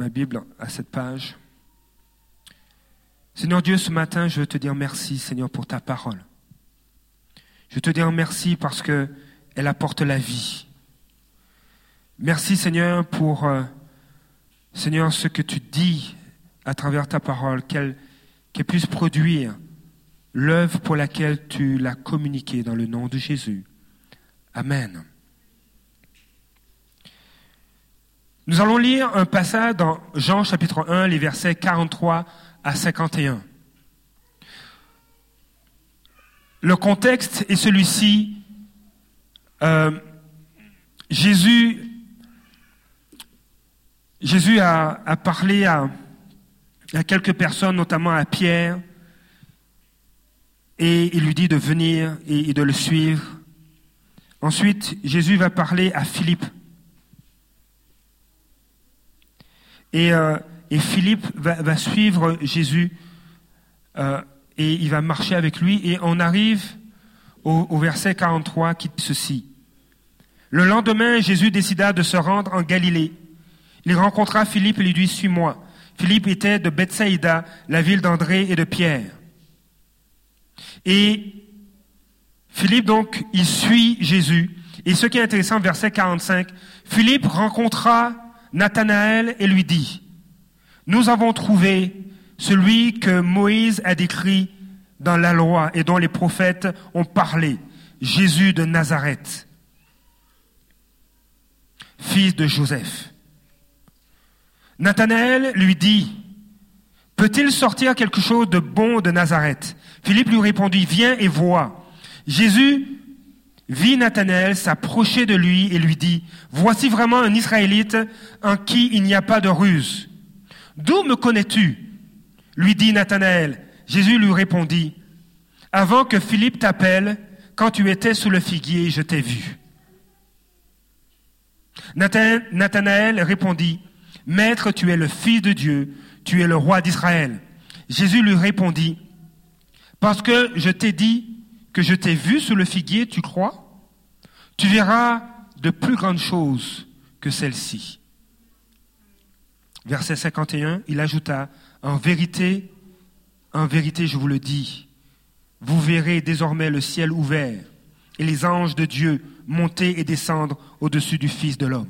ma Bible à cette page. Seigneur Dieu, ce matin, je veux te dire merci, Seigneur, pour ta parole. Je te dire merci parce que elle apporte la vie. Merci, Seigneur, pour, euh, Seigneur, ce que tu dis à travers ta parole, qu'elle puisse produire l'œuvre pour laquelle tu l'as communiquée dans le nom de Jésus. Amen. Nous allons lire un passage dans Jean chapitre 1, les versets 43 à 51. Le contexte est celui-ci. Euh, Jésus, a, parlé à quelques personnes, notamment à Pierre, et il lui dit de venir et, de le suivre. Ensuite, Jésus va parler à Philippe. Et, euh, Philippe va, suivre Jésus euh, et il va marcher avec lui. Et on arrive au, au verset 43 qui dit ceci. Le lendemain, Jésus décida de se rendre en Galilée. Il rencontra Philippe et lui dit, Suis-moi. Philippe était de Bethsaïda, la ville d'André et de Pierre. Et Philippe, donc, il suit Jésus. Et ce qui est intéressant, verset 45, Philippe rencontra Nathanaël et lui dit, nous avons trouvé celui que Moïse a décrit dans la loi et dont les prophètes ont parlé, Jésus de Nazareth, fils de Joseph. Nathanaël lui dit, peut-il sortir quelque chose de bon de Nazareth? Philippe lui répondit, viens et vois. Jésus vit Nathanaël s'approcher de lui et lui dit, voici vraiment un Israélite en qui il n'y a pas de ruse. D'où me connais-tu? lui dit Nathanaël. Jésus lui répondit, avant que Philippe t'appelle, quand tu étais sous le figuier, je t'ai vu. Nathanaël répondit, Maître, tu es le Fils de Dieu, tu es le roi d'Israël. Jésus lui répondit, parce que je t'ai dit que je t'ai vu sous le figuier, tu crois? Tu verras de plus grandes choses que celles-ci. Verset 51, il ajouta, En vérité, en vérité, je vous le dis, vous verrez désormais le ciel ouvert et les anges de Dieu monter et descendre au-dessus du Fils de l'homme.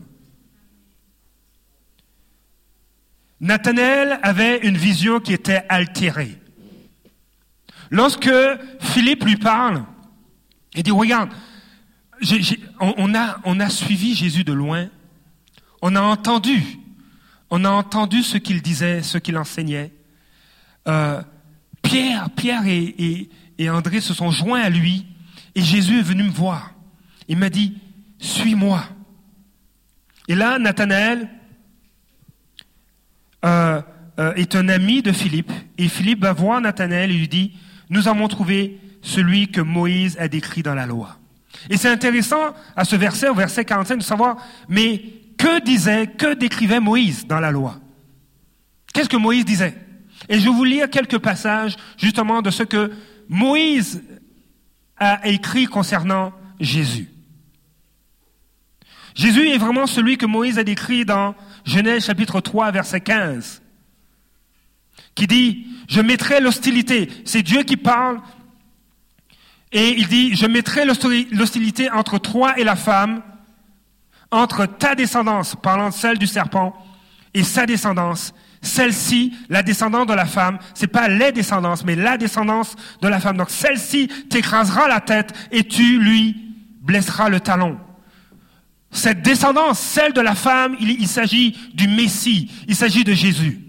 Nathanaël avait une vision qui était altérée. Lorsque Philippe lui parle, il dit, regarde, on, a, suivi Jésus de loin, on a entendu, on a entendu ce qu'il disait, ce qu'il enseignait. Euh, Pierre, Pierre et, André se sont joints à lui, et Jésus est venu me voir. Il m'a dit, suis-moi. Et là, Nathanaël euh, euh, est un ami de Philippe, et Philippe va voir Nathanaël et lui dit, nous avons trouvé celui que Moïse a décrit dans la loi. Et c'est intéressant à ce verset, au verset 45, de savoir, mais que disait, que décrivait Moïse dans la loi? Qu'est-ce que Moïse disait? Et je vais vous lire quelques passages justement de ce que Moïse a écrit concernant Jésus. Jésus est vraiment celui que Moïse a décrit dans Genèse chapitre 3, verset 15 qui dit, je mettrai l'hostilité. C'est Dieu qui parle. Et il dit, je mettrai l'hostilité entre toi et la femme, entre ta descendance, parlant de celle du serpent, et sa descendance. Celle-ci, la descendance de la femme, c'est pas les descendances, mais la descendance de la femme. Donc celle-ci t'écrasera la tête et tu lui blesseras le talon. Cette descendance, celle de la femme, il, s'agit du Messie, il s'agit de Jésus.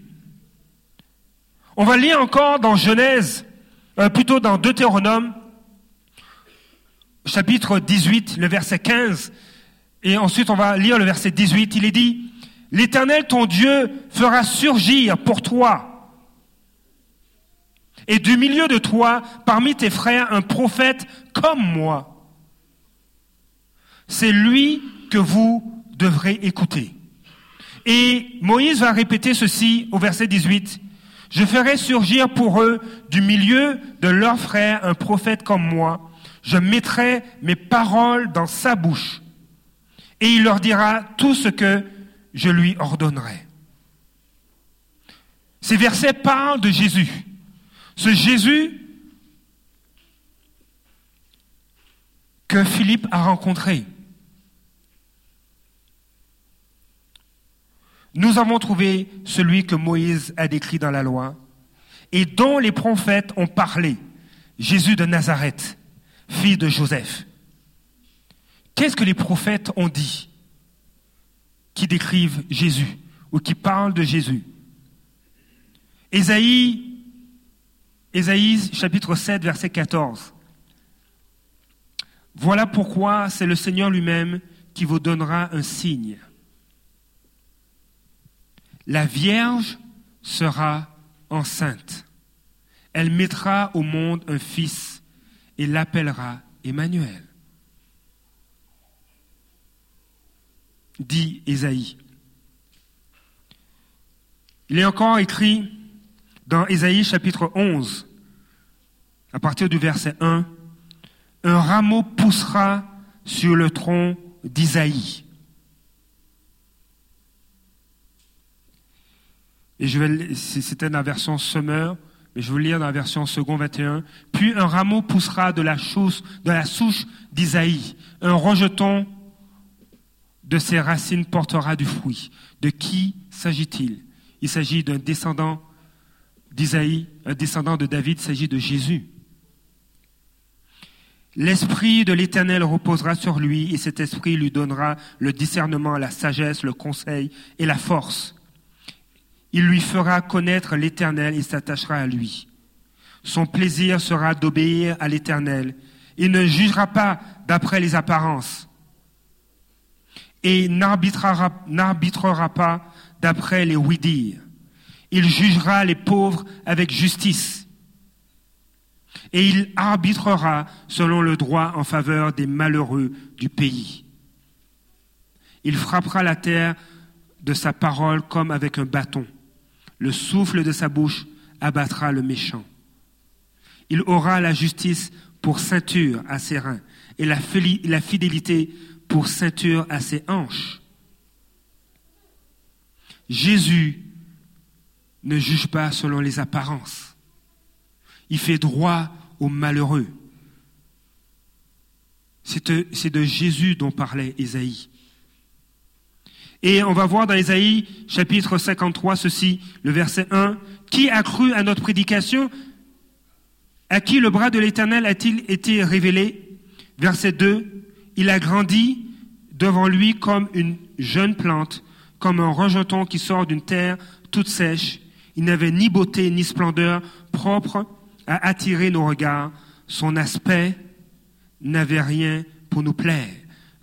On va lire encore dans Genèse, euh, plutôt dans Deutéronome, chapitre 18, le verset 15, et ensuite on va lire le verset 18. Il est dit, L'Éternel, ton Dieu, fera surgir pour toi, et du milieu de toi, parmi tes frères, un prophète comme moi. C'est lui que vous devrez écouter. Et Moïse va répéter ceci au verset 18. Je ferai surgir pour eux du milieu de leurs frères un prophète comme moi. Je mettrai mes paroles dans sa bouche et il leur dira tout ce que je lui ordonnerai. Ces versets parlent de Jésus. Ce Jésus que Philippe a rencontré. Nous avons trouvé celui que Moïse a décrit dans la loi et dont les prophètes ont parlé, Jésus de Nazareth, fils de Joseph. Qu'est-ce que les prophètes ont dit qui décrivent Jésus ou qui parlent de Jésus? Ésaïe, Ésaïe chapitre 7 verset 14. Voilà pourquoi c'est le Seigneur lui-même qui vous donnera un signe. La Vierge sera enceinte. Elle mettra au monde un fils et l'appellera Emmanuel. Dit Ésaïe. Il est encore écrit dans Ésaïe chapitre 11, à partir du verset 1, un rameau poussera sur le tronc d'Isaïe. Et je vais, c'était la version Summer, mais je vais lire dans la version second 21. Puis un rameau poussera de la, souche d'Isaïe. Un rejeton de ses racines portera du fruit. De qui s'agit-il? Il s'agit d'un descendant d'Isaïe, un descendant de David, il s'agit de Jésus. L'Esprit de l'Éternel reposera sur lui et cet Esprit lui donnera le discernement, la sagesse, le conseil et la force. Il lui fera connaître l'Éternel et s'attachera à lui. Son plaisir sera d'obéir à l'Éternel. Il ne jugera pas d'après les apparences et n'arbitrera pas d'après les oui-dire. Il jugera les pauvres avec justice et il arbitrera selon le droit en faveur des malheureux du pays. Il frappera la terre de sa parole comme avec un bâton. Le souffle de sa bouche abattra le méchant. Il aura la justice pour ceinture à ses reins et la fidélité pour ceinture à ses hanches. Jésus ne juge pas selon les apparences. Il fait droit aux malheureux. C'est de, Jésus dont parlait Ésaïe. Et on va voir dans Ésaïe chapitre 53 ceci, le verset 1, Qui a cru à notre prédication? À qui le bras de l'Éternel a-t-il été révélé? Verset 2, Il a grandi devant lui comme une jeune plante, comme un rejeton qui sort d'une terre toute sèche. Il n'avait ni beauté ni splendeur propre a attiré nos regards, son aspect n'avait rien pour nous plaire.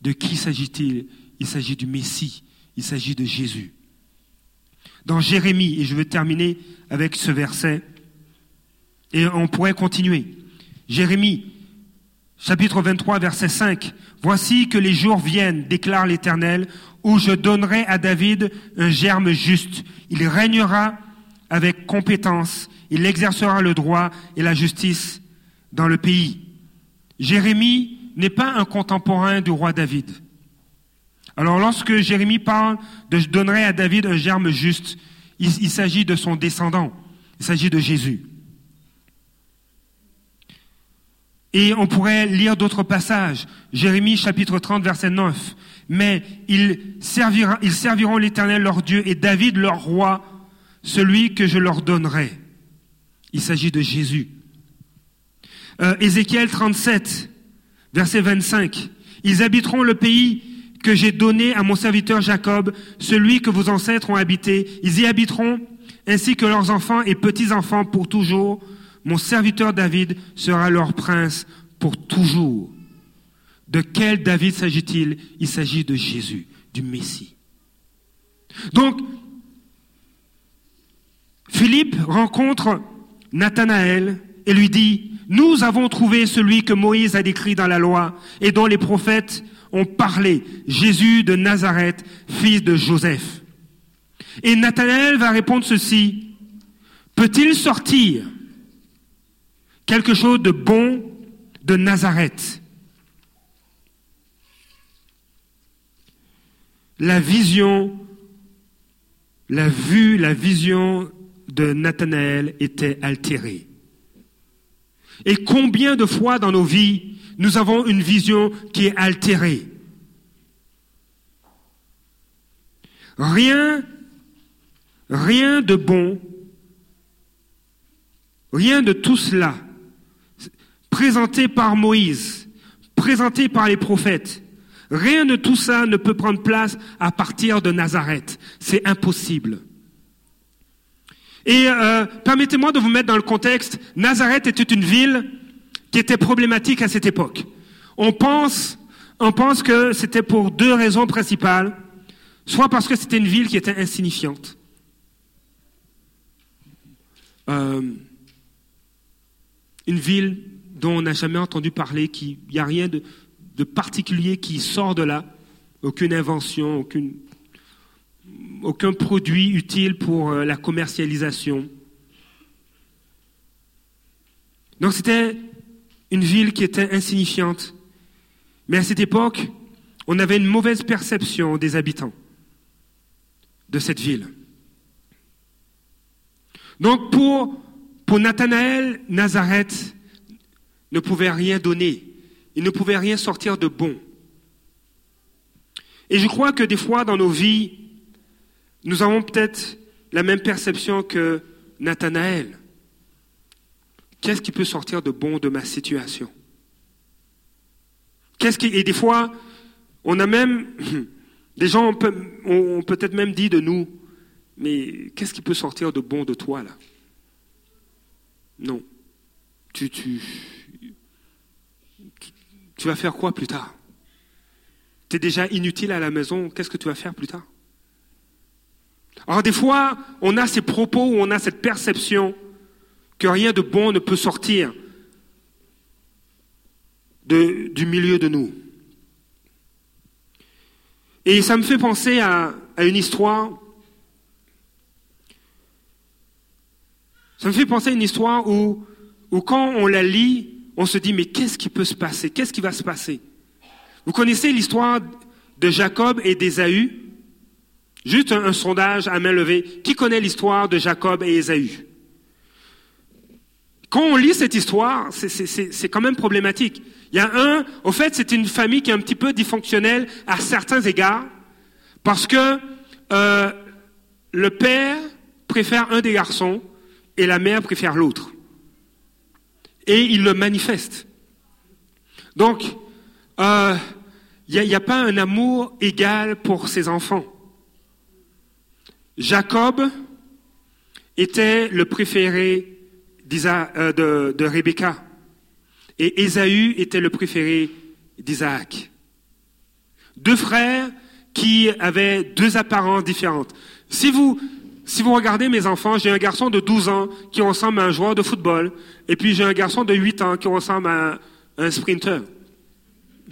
De qui s'agit-il? Il, s'agit du Messie, il s'agit de Jésus. Dans Jérémie, et je vais terminer avec ce verset, et on pourrait continuer. Jérémie, chapitre 23, verset 5. Voici que les jours viennent, déclare l'Éternel, où je donnerai à David un germe juste. Il régnera avec compétence il exercera le droit et la justice dans le pays. Jérémie n'est pas un contemporain du roi David. Alors lorsque Jérémie parle de je donnerai à David un germe juste, il, s'agit de son descendant, il s'agit de Jésus. Et on pourrait lire d'autres passages. Jérémie chapitre 30 verset 9. Mais ils serviront l'Éternel leur Dieu et David leur roi, celui que je leur donnerai. Il s'agit de Jésus. Euh, Ézéchiel 37, verset 25. Ils habiteront le pays que j'ai donné à mon serviteur Jacob, celui que vos ancêtres ont habité. Ils y habiteront, ainsi que leurs enfants et petits-enfants pour toujours. Mon serviteur David sera leur prince pour toujours. De quel David s'agit-il? Il s'agit de Jésus, du Messie. Donc, Philippe rencontre Nathanaël et lui dit, nous avons trouvé celui que Moïse a décrit dans la loi et dont les prophètes ont parlé, Jésus de Nazareth, fils de Joseph. Et Nathanaël va répondre ceci, peut-il sortir quelque chose de bon de Nazareth? La vision, la vue, la vision de Nathanaël était altéré. Et combien de fois dans nos vies nous avons une vision qui est altérée Rien, rien de bon, rien de tout cela, présenté par Moïse, présenté par les prophètes, rien de tout ça ne peut prendre place à partir de Nazareth. C'est impossible. Et euh, permettez-moi de vous mettre dans le contexte, Nazareth était une ville qui était problématique à cette époque. On pense, que c'était pour deux raisons principales. Soit parce que c'était une ville qui était insignifiante. Euh, une ville dont on n'a jamais entendu parler, qui n'y a rien de, particulier qui sort de là, aucune invention, aucun produit utile pour euh, la commercialisation. Donc c'était une ville qui était insignifiante. Mais à cette époque, on avait une mauvaise perception des habitants de cette ville. Donc pour, Nathanaël, Nazareth ne pouvait rien donner. Il ne pouvait rien sortir de bon. Et je crois que des fois dans nos vies, nous avons peut-être la même perception que Nathanaël. Qu'est-ce qui peut sortir de bon de ma situation? Qu'est-ce qui et des fois, on a même des gens ont, peut-être même dit de nous, mais qu'est-ce qui peut sortir de bon de toi là? Non. Tu, tu, tu vas faire quoi plus tard? Tu es déjà inutile à la maison, qu'est-ce que tu vas faire plus tard? Alors des fois, on a ces propos on a cette perception que rien de bon ne peut sortir du milieu de nous. Et ça me fait penser à, une histoire. Ça me fait penser à une histoire où, où quand on la lit, on se dit mais qu'est-ce qui peut se passer? Qu'est-ce qui va se passer? Vous connaissez l'histoire de Jacob et d'Ésaü? Juste un, sondage à main levée. Qui connaît l'histoire de Jacob et Ésaü? Quand on lit cette histoire, c'est quand même problématique. Il y a un, au fait, c'est une famille qui est un petit peu dysfonctionnelle à certains égards, parce que euh, le père préfère un des garçons et la mère préfère l'autre. Et il le manifeste. Donc, euh, il n'y a, pas un amour égal pour ses enfants. Jacob était le préféré de, de Rebecca et Ésaü était le préféré d'Isaac. Deux frères qui avaient deux apparences différentes. Si vous, regardez mes enfants, j'ai un garçon de 12 ans qui ressemble à un joueur de football, et puis j'ai un garçon de 8 ans qui ressemble à un, sprinter.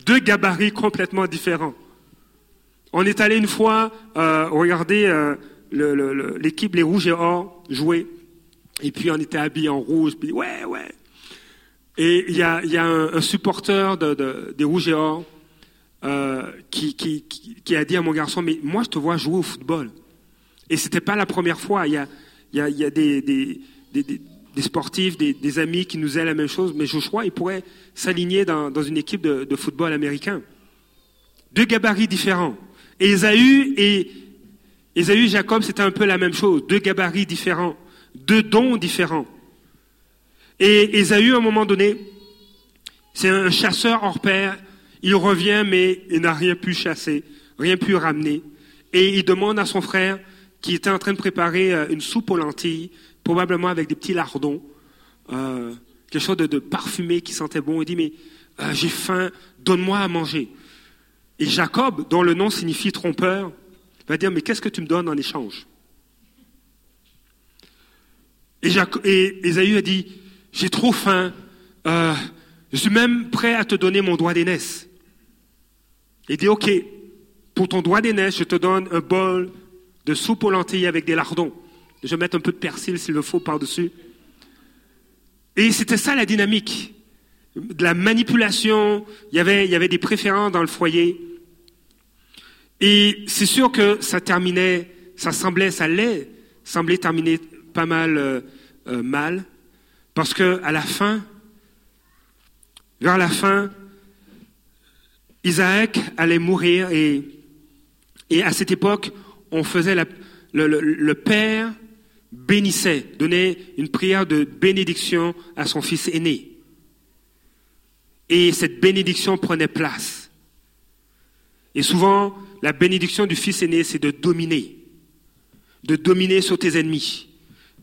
Deux gabarits complètement différents. On est allé une fois euh, regarder euh, l'équipe Les Rouges et Or jouait. Et puis on était habillés en rouge, puis ouais, ouais. Et il y a, un, supporter de, des Rouges et Or euh, qui, a dit à mon garçon, mais moi je te vois jouer au football. Et c'était pas la première fois. Il y a, des, sportifs, des, amis qui nous aient la même chose, mais Joshua, il pourrait s'aligner dans, une équipe de, football américain. Deux gabarits différents. Et Esaü et Ésaü et Jacob, c'était un peu la même chose, deux gabarits différents, deux dons différents. Et Ésaü, à un moment donné, c'est un chasseur hors pair, il revient, mais il n'a rien pu chasser, rien pu ramener. Et il demande à son frère, qui était en train de préparer euh, une soupe aux lentilles, probablement avec des petits lardons, euh, quelque chose de, parfumé qui sentait bon, il dit, mais euh, j'ai faim, donne-moi à manger. Et Jacob, dont le nom signifie trompeur, va dire, mais qu'est-ce que tu me donnes en échange? Et, Esaü a dit, j'ai trop faim, euh, je suis même prêt à te donner mon doigt d'aînesse. Il dit, ok, pour ton doigt d'aînesse, je te donne un bol de soupe aux lentilles avec des lardons. Je vais mettre un peu de persil s'il le faut par-dessus. Et c'était ça la dynamique. De la manipulation, il y avait, il y avait des préférences dans le foyer. Et c'est sûr que ça terminait, ça semblait, ça allait, semblait terminer pas mal euh, mal, parce que à la fin, vers la fin, Isaac allait mourir et, et à cette époque, on faisait le père bénissait, donnait une prière de bénédiction à son fils aîné. Et cette bénédiction prenait place. Et souvent, la bénédiction du fils aîné, c'est de dominer, de dominer sur tes ennemis,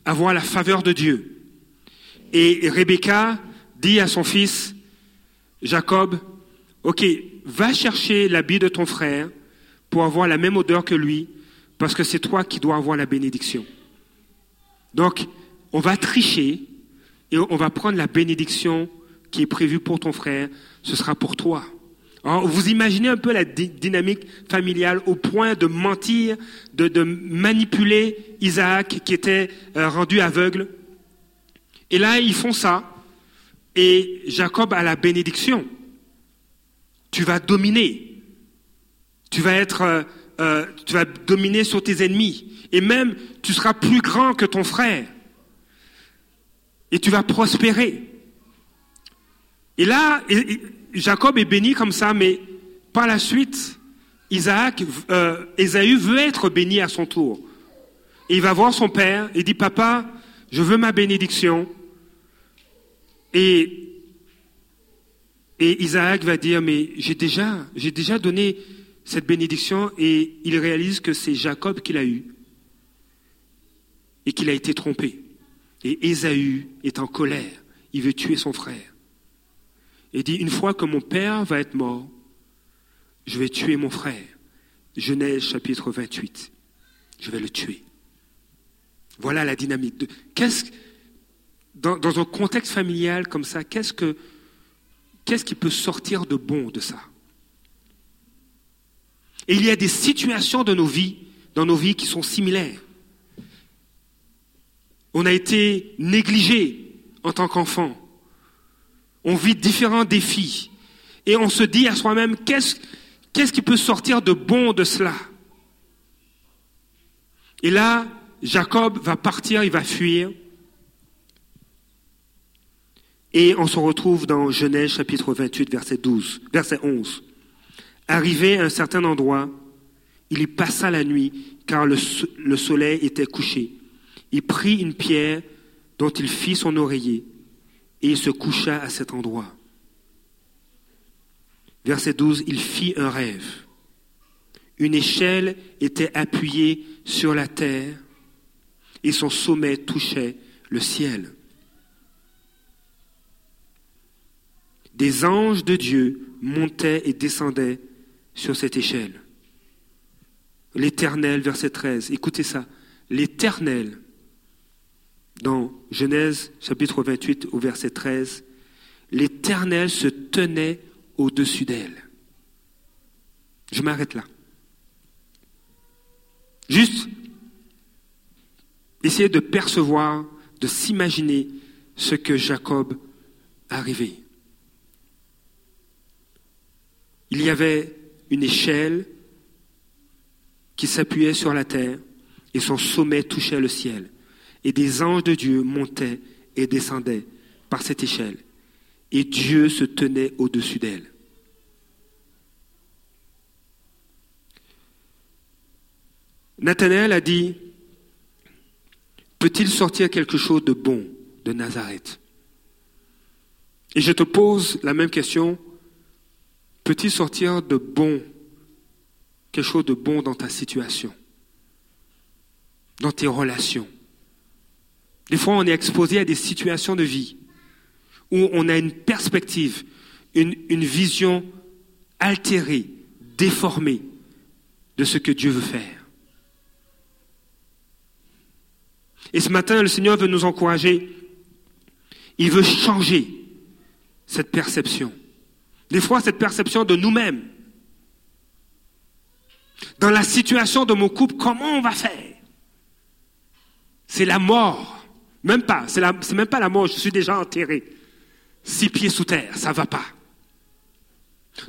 avoir la faveur de Dieu. Et Rebecca dit à son fils, Jacob, ok, va chercher l'habit de ton frère pour avoir la même odeur que lui, parce que c'est toi qui dois avoir la bénédiction. Donc, on va tricher et on va prendre la bénédiction qui est prévue pour ton frère, ce sera pour toi. Alors, vous imaginez un peu la dynamique familiale au point de mentir, de, manipuler Isaac qui était euh, rendu aveugle. Et là, ils font ça. Et Jacob a la bénédiction. Tu vas dominer. Tu vas être, euh, euh, tu vas dominer sur tes ennemis. Et même, tu seras plus grand que ton frère. Et tu vas prospérer. Et là, Jacob est béni comme ça, mais par la suite, Isaac, euh, Ésaü veut être béni à son tour. Et il va voir son père et dit, papa, je veux ma bénédiction. Et, et Isaac va dire, mais j'ai déjà, j'ai déjà donné cette bénédiction et il réalise que c'est Jacob qui l'a eu et qu'il a été trompé. Et Ésaü est en colère. Il veut tuer son frère et dit, une fois que mon père va être mort, je vais tuer mon frère. Genèse chapitre 28. Je vais le tuer. Voilà la dynamique. De, qu'est-ce, dans, un contexte familial comme ça, qu'est-ce, que, qu'est-ce qui peut sortir de bon de ça? Et il y a des situations de nos vies, dans nos vies qui sont similaires. On a été négligé en tant qu'enfant. On vit différents défis. Et on se dit à soi-même, qu'est-ce, qu'est-ce qui peut sortir de bon de cela? Et là, Jacob va partir, il va fuir. Et on se retrouve dans Genèse chapitre 28, verset 12, verset 11. Arrivé à un certain endroit, il y passa la nuit, car le, le soleil était couché. Il prit une pierre dont il fit son oreiller et il se coucha à cet endroit. Verset 12, il fit un rêve. Une échelle était appuyée sur la terre et son sommet touchait le ciel. Des anges de Dieu montaient et descendaient sur cette échelle. L'Éternel, verset 13, écoutez ça, l'Éternel dans Genèse chapitre 28 au verset 13, l'Éternel se tenait au-dessus d'elle. Je m'arrête là. Juste essayer de percevoir, de s'imaginer ce que Jacob arrivait. Il y avait une échelle qui s'appuyait sur la terre et son sommet touchait le ciel et des anges de Dieu montaient et descendaient par cette échelle, et Dieu se tenait au-dessus d'elle. Nathanaël a dit, peut-il sortir quelque chose de bon de Nazareth? Et je te pose la même question, peut-il sortir de bon, quelque chose de bon dans ta situation, dans tes relations? Des fois, on est exposé à des situations de vie où on a une perspective, une, vision altérée, déformée de ce que Dieu veut faire. Et ce matin, le Seigneur veut nous encourager. Il veut changer cette perception. Des fois, cette perception de nous-mêmes. Dans la situation de mon couple, comment on va faire? C'est la mort. Même pas, c'est même pas la mort, je suis déjà enterré. Six pieds sous terre, ça va pas.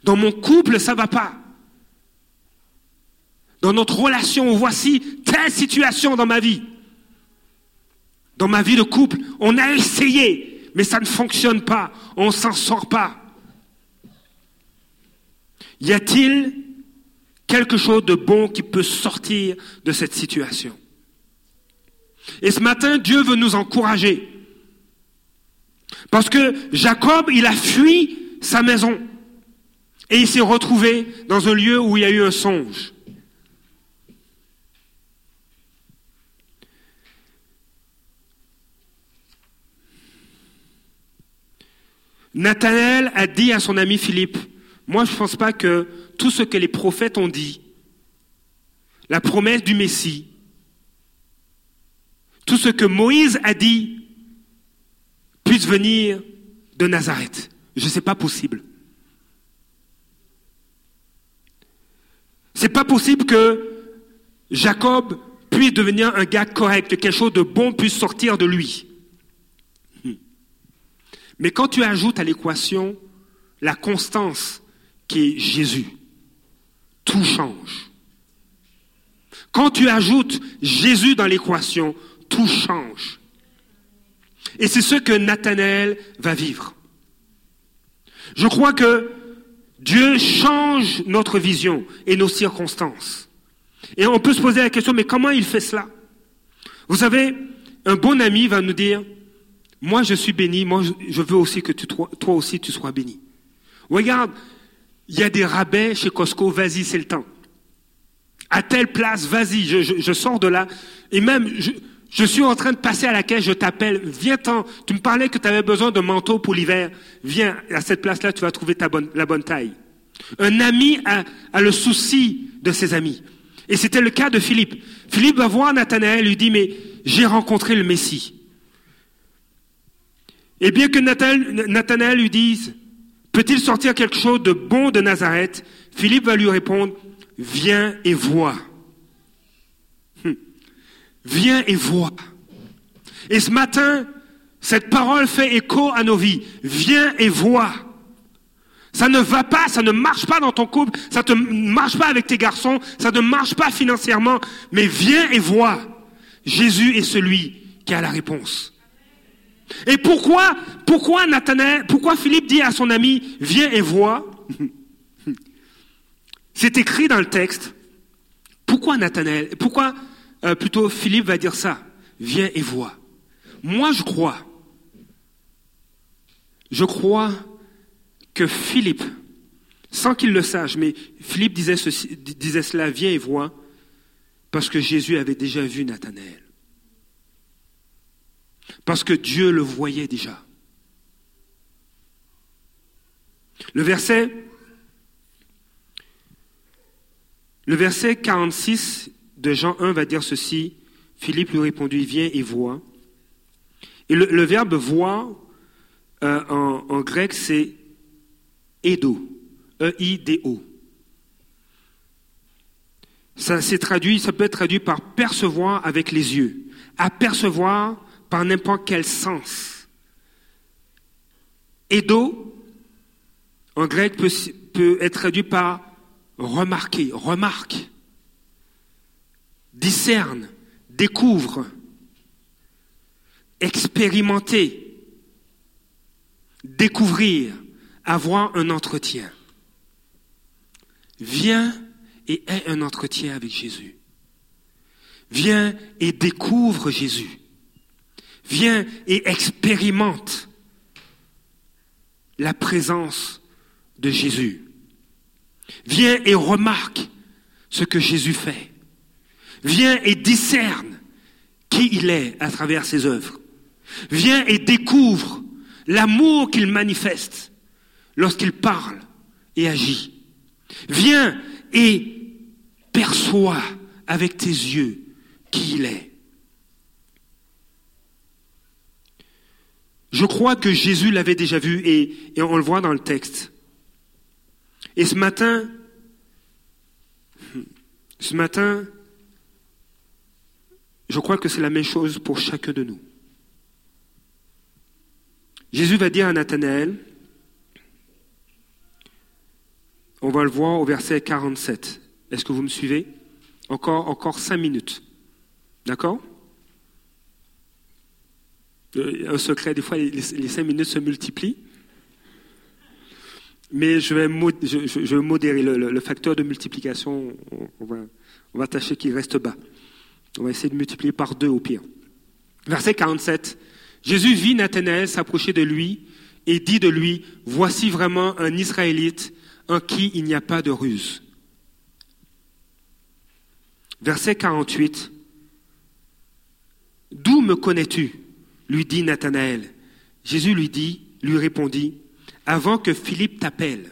Dans mon couple, ça va pas. Dans notre relation, voici telle situation dans ma vie. Dans ma vie de couple, on a essayé, mais ça ne fonctionne pas. On s'en sort pas. Y a-t-il quelque chose de bon qui peut sortir de cette situation? Et ce matin, Dieu veut nous encourager. Parce que Jacob, il a fui sa maison. Et il s'est retrouvé dans un lieu où il y a eu un songe. Nathanaël a dit à son ami Philippe, moi je ne pense pas que tout ce que les prophètes ont dit, la promesse du Messie, tout ce que Moïse a dit, puisse venir de Nazareth. Je ne sais pas possible. C'est pas possible que Jacob puisse devenir un gars correct, que quelque chose de bon puisse sortir de lui. Mais quand tu ajoutes à l'équation la constance qui est Jésus, tout change. Quand tu ajoutes Jésus dans l'équation, tout change. Et c'est ce que Nathanaël va vivre. Je crois que Dieu change notre vision et nos circonstances. Et on peut se poser la question, mais comment il fait cela? Vous savez, un bon ami va nous dire, moi, je suis béni. Moi, je veux aussi que toi aussi tu sois béni. Regarde, il y a des rabais chez Costco. Vas-y, c'est le temps. À telle place, vas-y. Je, sors de là. Et même, suis en train de passer à la caisse. Je t'appelle. Viens-t'en. Tu me parlais que tu avais besoin de manteau pour l'hiver. Viens à cette place-là. Tu vas trouver ta bonne, la bonne taille. Un ami a, le souci de ses amis. Et c'était le cas de Philippe. Philippe va voir Nathanaël lui dit, mais j'ai rencontré le Messie. Et bien que Nathanaël lui dise, peut-il sortir quelque chose de bon de Nazareth? Philippe va lui répondre, viens et vois. Viens et vois. Et ce matin, cette parole fait écho à nos vies. Viens et vois. Ça ne va pas, ça ne marche pas dans ton couple, ça ne marche pas avec tes garçons, ça ne marche pas financièrement, mais viens et vois. Jésus est celui qui a la réponse. Et pourquoi, pourquoi Nathanaël, pourquoi Philippe dit à son ami, viens et vois? C'est écrit dans le texte. Pourquoi Nathanaël, pourquoi euh, plutôt Philippe va dire ça Viens et vois. Moi, je crois, je crois que Philippe, sans qu'il le sache, mais Philippe disait, disait cela, viens et vois, parce que Jésus avait déjà vu Nathanaël. Parce que Dieu le voyait déjà. Le verset, le verset 46 de Jean 1 va dire ceci. Philippe lui répondit, viens et vois. Et le, verbe voir euh, en, grec, c'est edo, E-I-D-O. Ça, traduit, ça peut être traduit par percevoir avec les yeux. Apercevoir par n'importe quel sens. Edo, en grec, peut être traduit par remarquer, remarque, discerne, découvre, expérimenter, découvrir, avoir un entretien. Viens et aie un entretien avec Jésus. Viens et découvre Jésus. Viens et expérimente la présence de Jésus. Viens et remarque ce que Jésus fait. Viens et discerne qui il est à travers ses œuvres. Viens et découvre l'amour qu'il manifeste lorsqu'il parle et agit. Viens et perçois avec tes yeux qui il est. Je crois que Jésus l'avait déjà vu et, on le voit dans le texte. Et ce matin, ce matin, je crois que c'est la même chose pour chacun de nous. Jésus va dire à Nathanaël, on va le voir au verset 47. Est-ce que vous me suivez? Encore, encore cinq minutes. D'accord? Euh, un secret, des fois, les, cinq minutes se multiplient. Mais je vais, modérer le, facteur de multiplication. On va tâcher qu'il reste bas. On va essayer de multiplier par deux au pire. Verset 47. Jésus vit Nathanaël s'approcher de lui et dit de lui, Voici vraiment un Israélite en qui il n'y a pas de ruse. Verset 48. D'où me connais-tu? lui dit Nathanaël. Jésus lui dit, lui répondit, avant que Philippe t'appelle.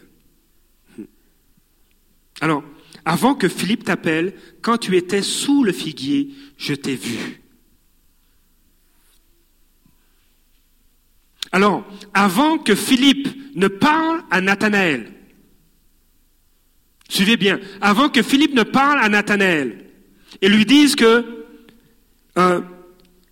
Alors, avant que Philippe t'appelle, quand tu étais sous le figuier, je t'ai vu. Alors, avant que Philippe ne parle à Nathanaël, suivez bien, avant que Philippe ne parle à Nathanaël et lui dise que euh,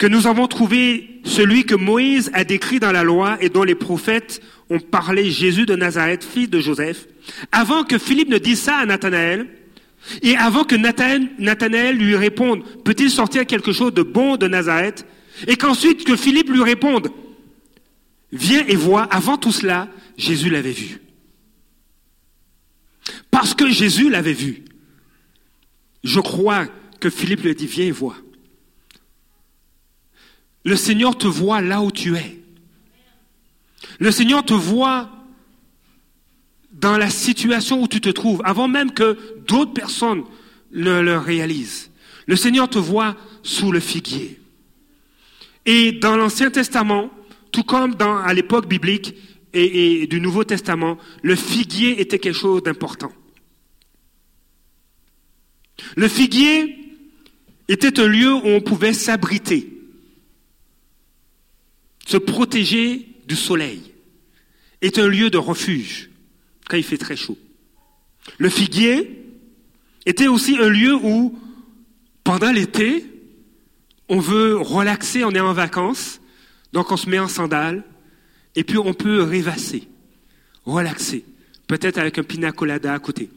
que nous avons trouvé celui que Moïse a décrit dans la loi et dont les prophètes ont parlé, Jésus de Nazareth, fils de Joseph, avant que Philippe ne dise ça à Nathanaël, et avant que Nathanaël lui réponde, peut-il sortir quelque chose de bon de Nazareth? Et qu'ensuite que Philippe lui réponde, viens et vois, avant tout cela, Jésus l'avait vu. Parce que Jésus l'avait vu, je crois que Philippe lui a dit, viens et vois. Le Seigneur te voit là où tu es. Le Seigneur te voit dans la situation où tu te trouves, avant même que d'autres personnes le, le réalisent. Le Seigneur te voit sous le figuier. Et dans l'Ancien Testament, tout comme à l'époque biblique et du Nouveau Testament, le figuier était quelque chose d'important. Le figuier était un lieu où on pouvait s'abriter se protéger du soleil est un lieu de refuge il fait très chaud. Le figuier était aussi un lieu où, pendant l'été, on veut relaxer, on est en vacances, donc on se met en sandales, et puis on peut rêvasser, relaxer, peut-être avec un pina colada à côté.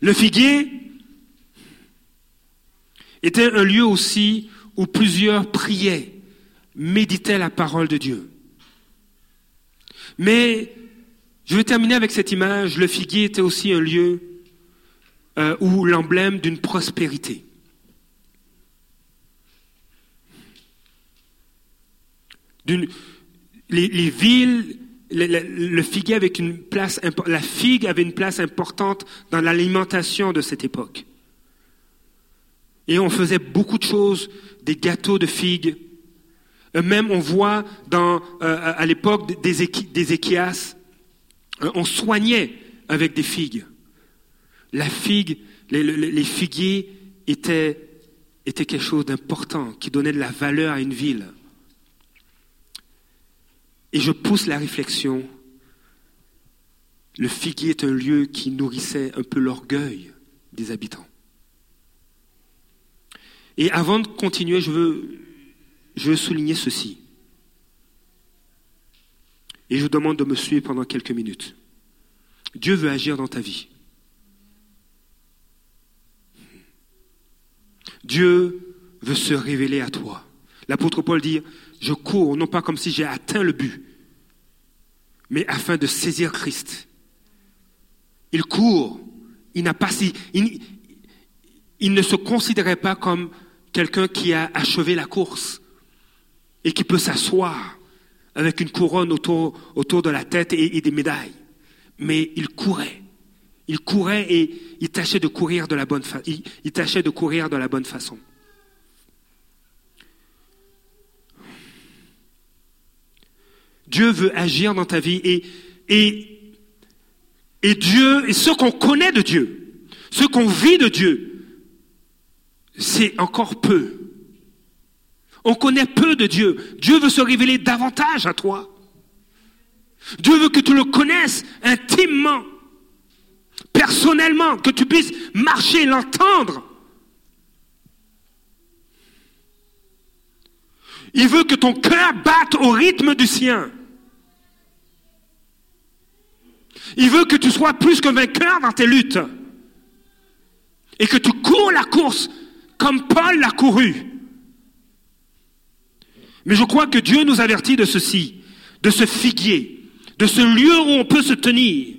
Le figuier était un lieu aussi où plusieurs priaient méditait la parole de Dieu. Mais je vais terminer avec cette image. Le figuier était aussi un lieu euh, où l'emblème d'une prospérité. Les, villes, le, la figue avait une place importante dans l'alimentation de cette époque. Et on faisait beaucoup de choses, des gâteaux de figues, euh, même on voit euh, à l'époque des, euh, on soignait avec des figues. La figue, les, figuiers étaient, étaient quelque chose d'important, qui donnait de la valeur à une ville. Et je pousse la réflexion. Le figuier est un lieu qui nourrissait un peu l'orgueil des habitants. Et avant de continuer, je veux je veux souligner ceci. Et je vous demande de me suivre pendant quelques minutes. Dieu veut agir dans ta vie. Dieu veut se révéler à toi. L'apôtre Paul dit, je cours, non pas comme si j'ai atteint le but, mais afin de saisir Christ. Il court, il n'a pas si, il, ne se considérait pas comme quelqu'un qui a achevé la course et qui peut s'asseoir avec une couronne autour, de la tête et, des médailles. Mais il courait. Il courait et il tâchait de courir de la bonne façon. Il, tâchait de courir de la bonne façon. Dieu veut agir dans ta vie et, et, et Dieu, et ce qu'on connaît de Dieu, ce qu'on vit de Dieu, c'est encore peu. On connaît peu de Dieu. Dieu veut se révéler davantage à toi. Dieu veut que tu le connaisses intimement, personnellement, que tu puisses marcher, l'entendre. Il veut que ton cœur batte au rythme du sien. Il veut que tu sois plus que vainqueur dans tes luttes. Et que tu cours la course comme Paul l'a couru. Mais je crois que Dieu nous avertit de ceci, de ce figuier, de ce lieu où on peut se tenir,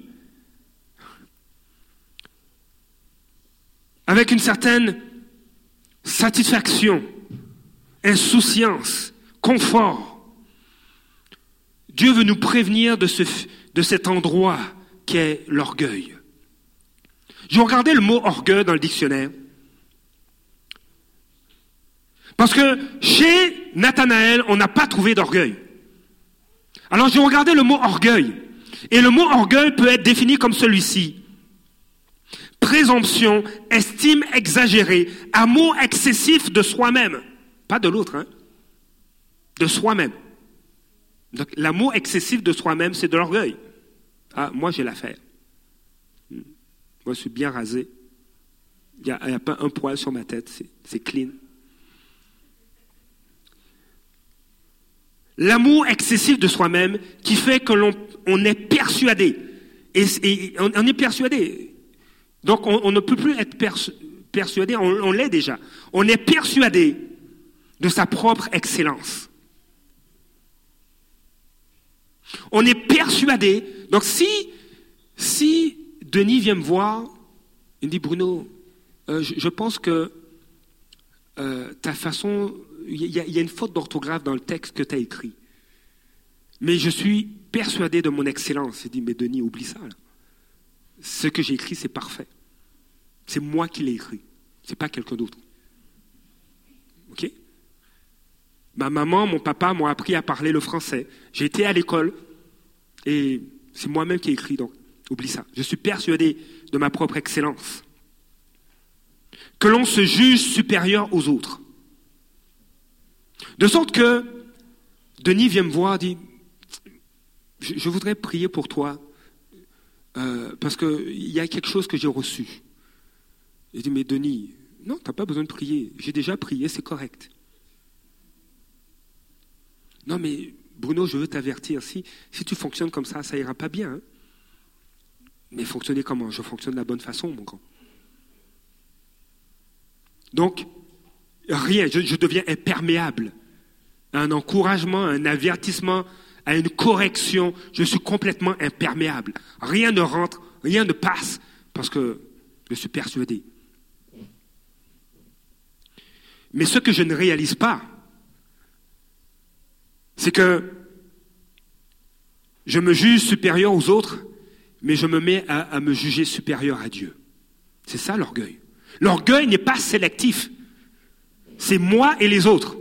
avec une certaine satisfaction, insouciance, confort. Dieu veut nous prévenir de, ce, de cet endroit qu'est l'orgueil. J'ai regardé le mot orgueil dans le dictionnaire. Parce que chez Nathanaël, on n'a pas trouvé d'orgueil. Alors j'ai regardé le mot orgueil. Et le mot orgueil peut être défini comme celui-ci. Présomption, estime exagérée, amour excessif de soi-même. Pas de l'autre, hein. De soi-même. Donc l'amour excessif de soi-même, c'est de l'orgueil. Ah, moi j'ai l'affaire. Hmm. Moi je suis bien rasé. Il n'y a, a, pas un poil sur ma tête, c'est clean. L'amour excessif de soi-même qui fait que l'on on est persuadé. Et, on, est persuadé. Donc on, ne peut plus être persuadé, on, on l'est déjà. On est persuadé de sa propre excellence. On est persuadé. Donc si, si Denis vient me voir, il me dit Bruno, euh, je, pense que euh, ta façon, il y, a une faute d'orthographe dans le texte que tu as écrit. Mais je suis persuadé de mon excellence. Il dit, mais Denis, oublie ça. Ce que j'ai écrit, c'est parfait. C'est moi qui l'ai écrit. C'est pas quelqu'un d'autre. OK? Ma maman, mon papa m'ont appris à parler le français. J'ai été à l'école et c'est moi-même qui ai écrit, donc oublie ça. Je suis persuadé de ma propre excellence. Que l'on se juge supérieur aux autres. De sorte que Denis vient me voir, dit, je, voudrais prier pour toi, euh, parce qu'il y a quelque chose que j'ai reçu. Il dit, mais Denis, non, tu n'as pas besoin de prier. J'ai déjà prié, c'est correct. Non, mais Bruno, je veux t'avertir, si, si tu fonctionnes comme ça, ça ira pas bien. Hein. Mais fonctionner comment Je fonctionne de la bonne façon, mon grand. Donc, rien, je, deviens imperméable un encouragement, un avertissement, à une correction. Je suis complètement imperméable. Rien ne rentre, rien ne passe, parce que je suis persuadé. Mais ce que je ne réalise pas, c'est que je me juge supérieur aux autres, mais je me mets à, me juger supérieur à Dieu. C'est ça l'orgueil. L'orgueil n'est pas sélectif. C'est moi et les autres.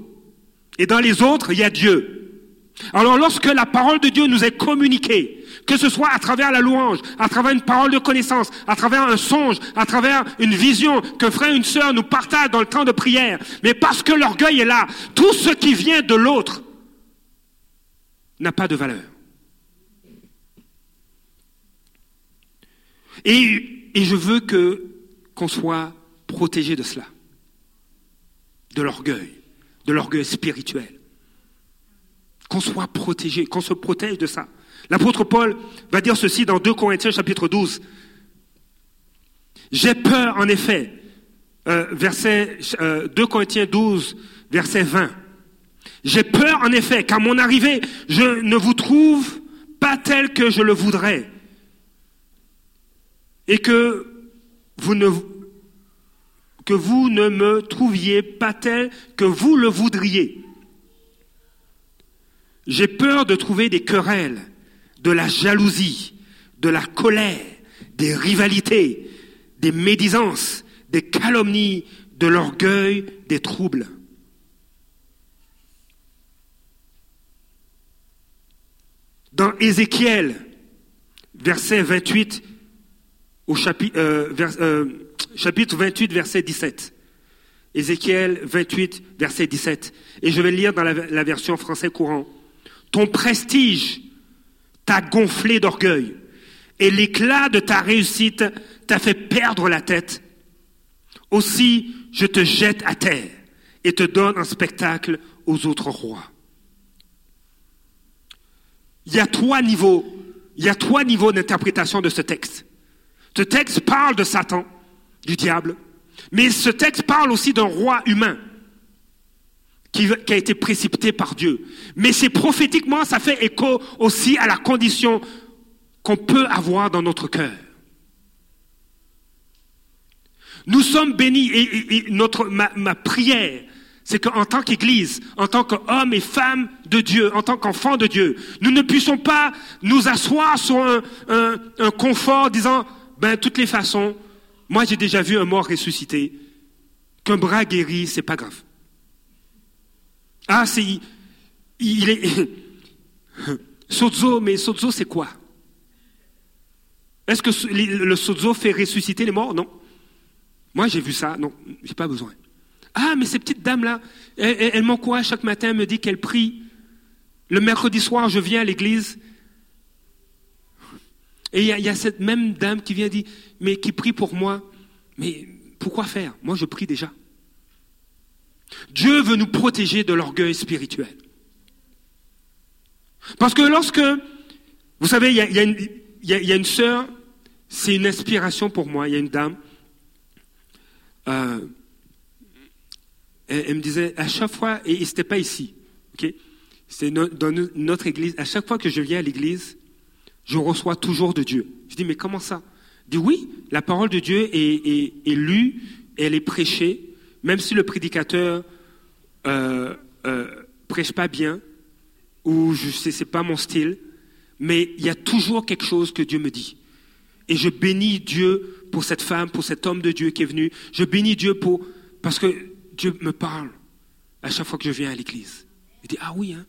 Et dans les autres, il y a Dieu. Alors lorsque la parole de Dieu nous est communiquée, que ce soit à travers la louange, à travers une parole de connaissance, à travers un songe, à travers une vision que frère une sœur nous partagent dans le temps de prière, mais parce que l'orgueil est là, tout ce qui vient de l'autre n'a pas de valeur. Et, je veux qu'on soit protégé de cela, de l'orgueil, de l'orgueil spirituel. Qu'on soit protégé, qu'on se protège de ça. L'apôtre Paul va dire ceci dans 2 Corinthiens chapitre 12. J'ai peur, en effet, euh, verset, 2 euh, Corinthiens 12, verset 20. J'ai peur en effet qu'à mon arrivée, je ne vous trouve pas tel que je le voudrais. Et que vous ne, vous ne me trouviez pas tel que vous le voudriez. J'ai peur de trouver des querelles, de la jalousie, de la colère, des rivalités, des médisances, des calomnies, de l'orgueil, des troubles. Dans Ézéchiel, verset 28, au chapitre, euh, chapitre 28, verset 17. Ézéchiel 28, verset 17. Et je vais lire dans la, version français courant. Ton prestige t'a gonflé d'orgueil et l'éclat de ta réussite t'a fait perdre la tête. Aussi, je te jette à terre et te donne un spectacle aux autres rois. Il y a trois niveaux, il y a trois niveaux d'interprétation de ce texte. Ce texte parle de Satan, du diable, mais ce texte parle aussi d'un roi humain qui, a été précipité par Dieu. Mais c'est prophétiquement, ça fait écho aussi à la condition qu'on peut avoir dans notre cœur. Nous sommes bénis et, notre, ma, prière, c'est qu'en tant qu'Église, en tant qu'hommes et femmes de Dieu, en tant qu'enfants de Dieu, nous ne puissions pas nous asseoir sur un, un, un confort disant, ben, toutes les façons, moi j'ai déjà vu un mort ressuscité, qu'un bras guéri, c'est pas grave. Ah, c'est, il, est, sozo, mais sozo c'est quoi? Est-ce que le sozo fait ressusciter les morts? Non. Moi j'ai vu ça, non, j'ai pas besoin. Ah, mais ces petites dames-là, elles, elles m'encouragent chaque matin, me dit qu'elles prient. Le mercredi soir, je viens à l'église. Et il y, a cette même dame qui vient dire, mais qui prie pour moi. Mais pourquoi faire? Moi, je prie déjà. Dieu veut nous protéger de l'orgueil spirituel. Parce que lorsque, vous savez, il y a, une sœur, c'est une inspiration pour moi, il y a une dame, euh, elle, me disait, à chaque fois, et, ce n'était pas ici, ok? C'est dans notre église, à chaque fois que je viens à l'église, je reçois toujours de Dieu. Je dis, mais comment ça? Dis, oui, la parole de Dieu est, lue, elle est prêchée, même si le prédicateur euh, euh, prêche pas bien, ou je sais, c'est pas mon style, mais il y a toujours quelque chose que Dieu me dit. Et je bénis Dieu pour cette femme, pour cet homme de Dieu qui est venu. Je bénis Dieu pour, parce que Dieu me parle à chaque fois que je viens à l'église. Il dit, ah oui, hein.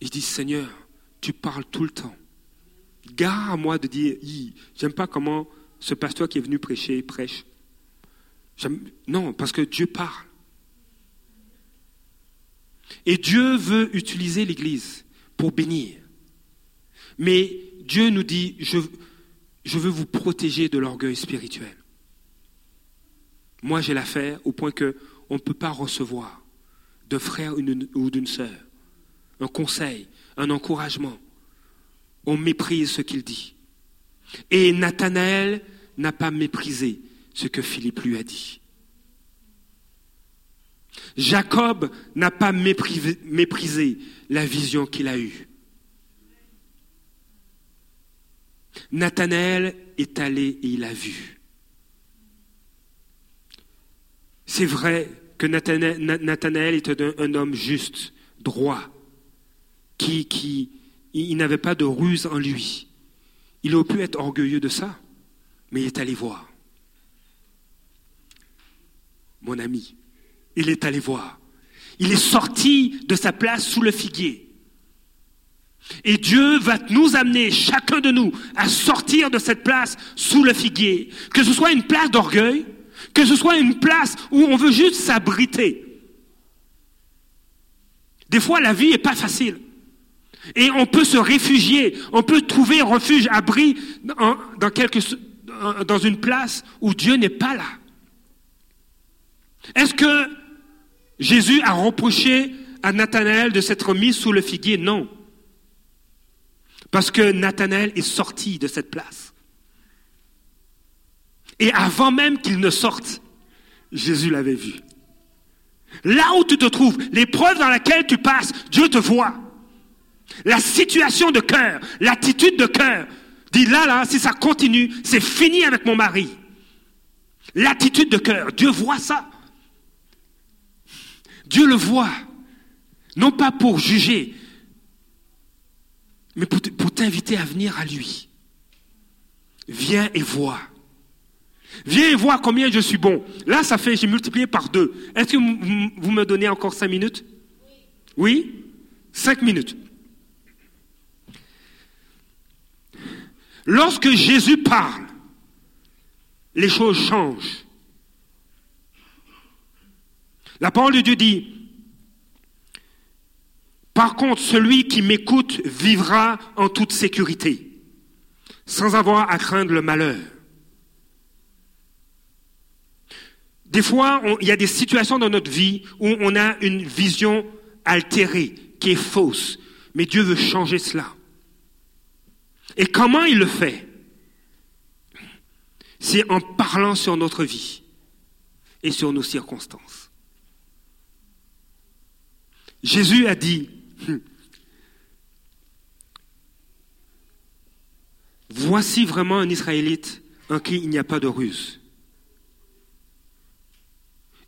Il dit, Seigneur, tu parles tout le temps. Gare à moi de dire, j'aime pas comment ce pasteur qui est venu prêcher prêche. Non, parce que Dieu parle. Et Dieu veut utiliser l'Église pour bénir. Mais Dieu nous dit, je, veux vous protéger de l'orgueil spirituel. Moi, j'ai l'affaire au point que on ne peut pas recevoir d'un frère ou d'une sœur un conseil, un encouragement. On méprise ce qu'il dit. Et Nathanaël n'a pas méprisé ce que Philippe lui a dit. Jacob n'a pas méprisé, la vision qu'il a eue. Nathanaël est allé et il a vu. C'est vrai que Nathanaël était un, homme juste, droit, qui, qui il n'avait pas de ruse en lui. Il aurait pu être orgueilleux de ça, mais il est allé voir. Mon ami, il est allé voir. Il est sorti de sa place sous le figuier. Et Dieu va nous amener, chacun de nous, à sortir de cette place sous le figuier. Que ce soit une place d'orgueil, que ce soit une place où on veut juste s'abriter. Des fois, la vie n'est pas facile. Et on peut se réfugier, on peut trouver refuge, abri dans, dans une place où Dieu n'est pas là. Est-ce que Jésus a reproché à Nathanaël de s'être mis sous le figuier? Non. Parce que Nathanaël est sorti de cette place. Et avant même qu'il ne sorte, Jésus l'avait vu. Là où tu te trouves, l'épreuve dans laquelle tu passes, Dieu te voit. La situation de cœur, l'attitude de cœur, dit là, là, si ça continue, c'est fini avec mon mari. L'attitude de cœur, Dieu voit ça. Dieu le voit. Non pas pour juger, mais pour t'inviter à venir à lui. Viens et vois. Viens et vois combien je suis bon. Là, ça fait, j'ai multiplié par deux. Est-ce que vous, me donnez encore cinq minutes? Oui? Cinq minutes. Lorsque Jésus parle, les choses changent. La parole de Dieu dit, par contre, celui qui m'écoute vivra en toute sécurité, sans avoir à craindre le malheur. Des fois, il y a des situations dans notre vie où on a une vision altérée, qui est fausse, mais Dieu veut changer cela. Et comment il le fait? C'est en parlant sur notre vie et sur nos circonstances. Jésus a dit, voici vraiment un Israélite en qui il n'y a pas de ruse.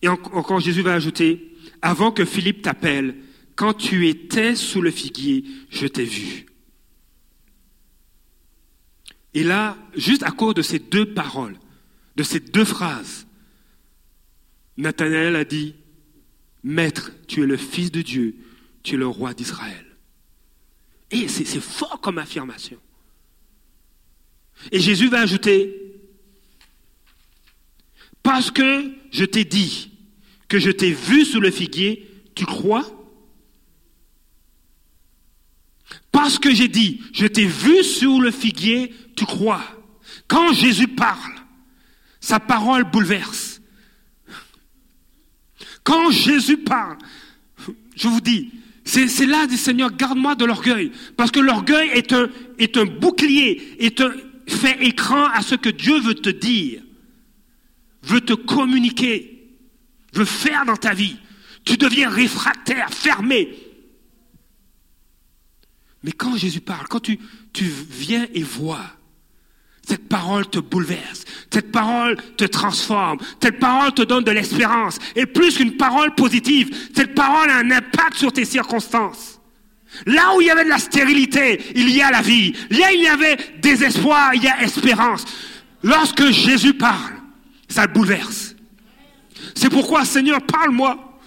Et encore Jésus va ajouter, avant que Philippe t'appelle, quand tu étais sous le figuier, je t'ai vu. Et là, juste à cause de ces deux paroles, de ces deux phrases, Nathanaël a dit, Maître, tu es le Fils de Dieu, tu es le roi d'Israël. Et c'est fort comme affirmation. Et Jésus va ajouter, parce que je t'ai dit que je t'ai vu sous le figuier, tu crois? Parce que j'ai dit, je t'ai vu sous le figuier, crois. Quand Jésus parle, sa parole bouleverse. Quand Jésus parle, je vous dis, c'est là, dit Seigneur, garde-moi de l'orgueil. Parce que l'orgueil est un, est un bouclier, est un fait écran à ce que Dieu veut te dire, veut te communiquer, veut faire dans ta vie. Tu deviens réfractaire, fermé. Mais quand Jésus parle, quand tu viens et vois, cette parole te bouleverse, cette parole te transforme, cette parole te donne de l'espérance. Et plus qu'une parole positive, cette parole a un impact sur tes circonstances. Là où il y avait de la stérilité, il y a la vie. Là où il y avait désespoir, il y a espérance. Lorsque Jésus parle, ça le bouleverse. C'est pourquoi, Seigneur, parle-moi.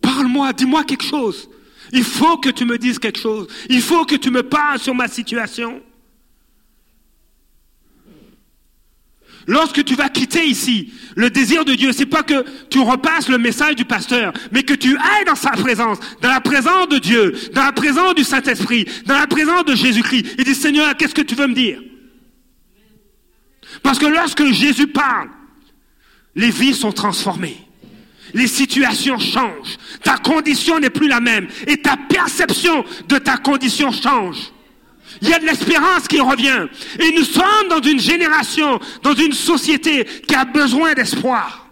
Parle-moi, dis-moi quelque chose. Il faut que tu me dises quelque chose. Il faut que tu me parles sur ma situation. Lorsque tu vas quitter ici, le désir de Dieu, c'est pas que tu repasses le message du pasteur, mais que tu ailles dans sa présence, dans la présence de Dieu, dans la présence du Saint-Esprit, dans la présence de Jésus-Christ. Et dis, Seigneur, qu'est-ce que tu veux me dire? Parce que lorsque Jésus parle, les vies sont transformées. Les situations changent. Ta condition n'est plus la même. Et ta perception de ta condition change. Il y a de l'espérance qui revient. Et nous sommes dans une génération, dans une société qui a besoin d'espoir.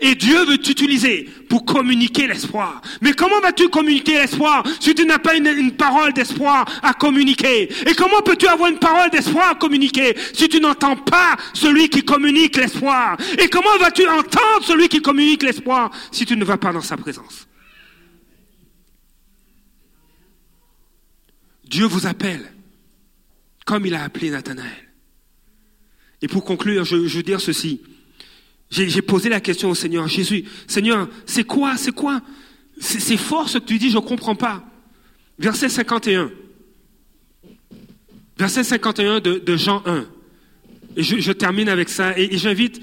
Et Dieu veut t'utiliser pour communiquer l'espoir. Mais comment vas-tu communiquer l'espoir si tu n'as pas une, parole d'espoir à communiquer? Et comment peux-tu avoir une parole d'espoir à communiquer si tu n'entends pas celui qui communique l'espoir? Et comment vas-tu entendre celui qui communique l'espoir si tu ne vas pas dans sa présence? Dieu vous appelle comme il a appelé Nathanaël. Et pour conclure, je, veux dire ceci. J'ai posé la question au Seigneur Jésus. Seigneur, c'est quoi, c'est quoi? C'est fort ce que tu dis, je ne comprends pas. Verset 51. Verset 51 de, Jean 1. Et je, termine avec ça. Et, j'invite,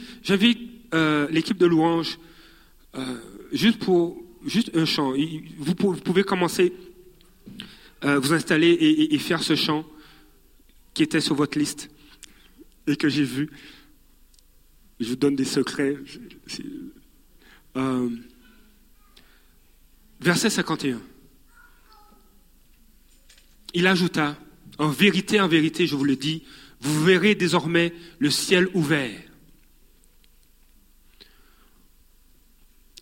euh, l'équipe de louange, euh, juste pour un chant. Vous pouvez commencer euh, vous installer et, faire ce chant qui était sur votre liste et que j'ai vu. Je vous donne des secrets. Euh, verset 51. Il ajouta, en vérité, en vérité, je vous le dis, vous verrez désormais le ciel ouvert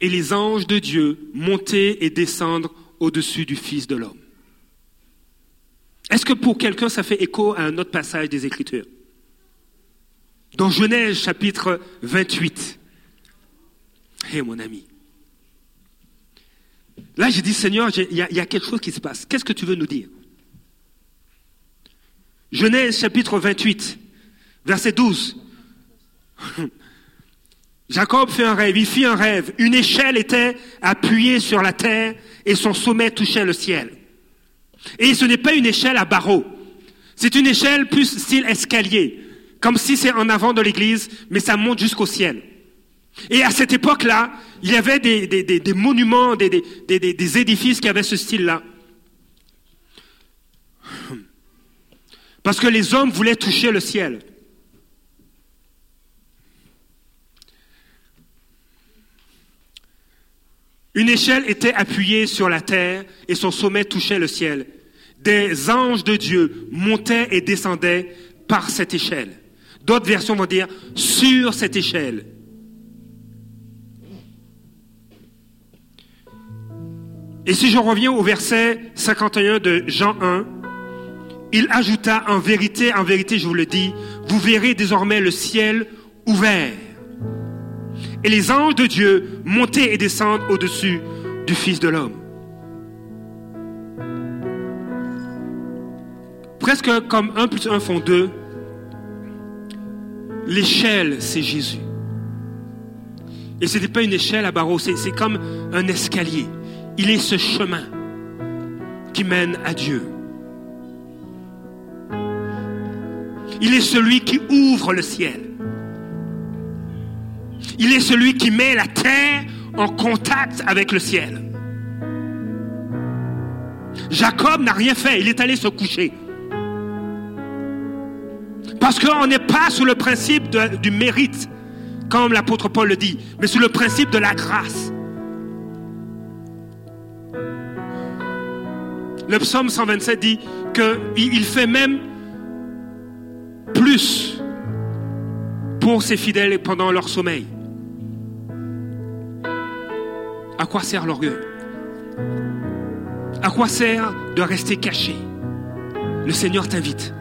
et les anges de Dieu monter et descendre au-dessus du Fils de l'homme. Est-ce que pour quelqu'un, ça fait écho à un autre passage des Écritures? Dans Genèse chapitre 28. Hé mon ami. Là, j'ai dit, Seigneur, il y, a quelque chose qui se passe. Qu'est-ce que tu veux nous dire? Genèse chapitre 28, verset 12. Jacob fait un rêve, il fit un rêve. Une échelle était appuyée sur la terre et son sommet touchait le ciel. Et ce n'est pas une échelle à barreaux. C'est une échelle plus style escalier. Comme si c'est en avant de l'église, mais ça monte jusqu'au ciel. Et à cette époque-là, il y avait des, des, monuments, des, des, édifices qui avaient ce style-là. Parce que les hommes voulaient toucher le ciel. Une échelle était appuyée sur la terre et son sommet touchait le ciel. Des anges de Dieu montaient et descendaient par cette échelle. D'autres versions vont dire sur cette échelle. Et si je reviens au verset 51 de Jean 1, il ajouta en vérité, en vérité, je vous le dis, vous verrez désormais le ciel ouvert et les anges de Dieu monter et descendre au-dessus du Fils de l'homme. Presque comme un plus un font deux, l'échelle, c'est Jésus. Et ce n'était pas une échelle à barreaux, c'est comme un escalier. Il est ce chemin qui mène à Dieu. Il est celui qui ouvre le ciel. Il est celui qui met la terre en contact avec le ciel. Jacob n'a rien fait, il est allé se coucher. Parce qu'on n'est pas sous le principe du mérite, comme l'apôtre Paul le dit, mais sous le principe de la grâce. Le psaume 127 dit qu'il fait même plus pour ses fidèles pendant leur sommeil. À quoi sert l'orgueil? À quoi sert de rester caché? Le Seigneur t'invite.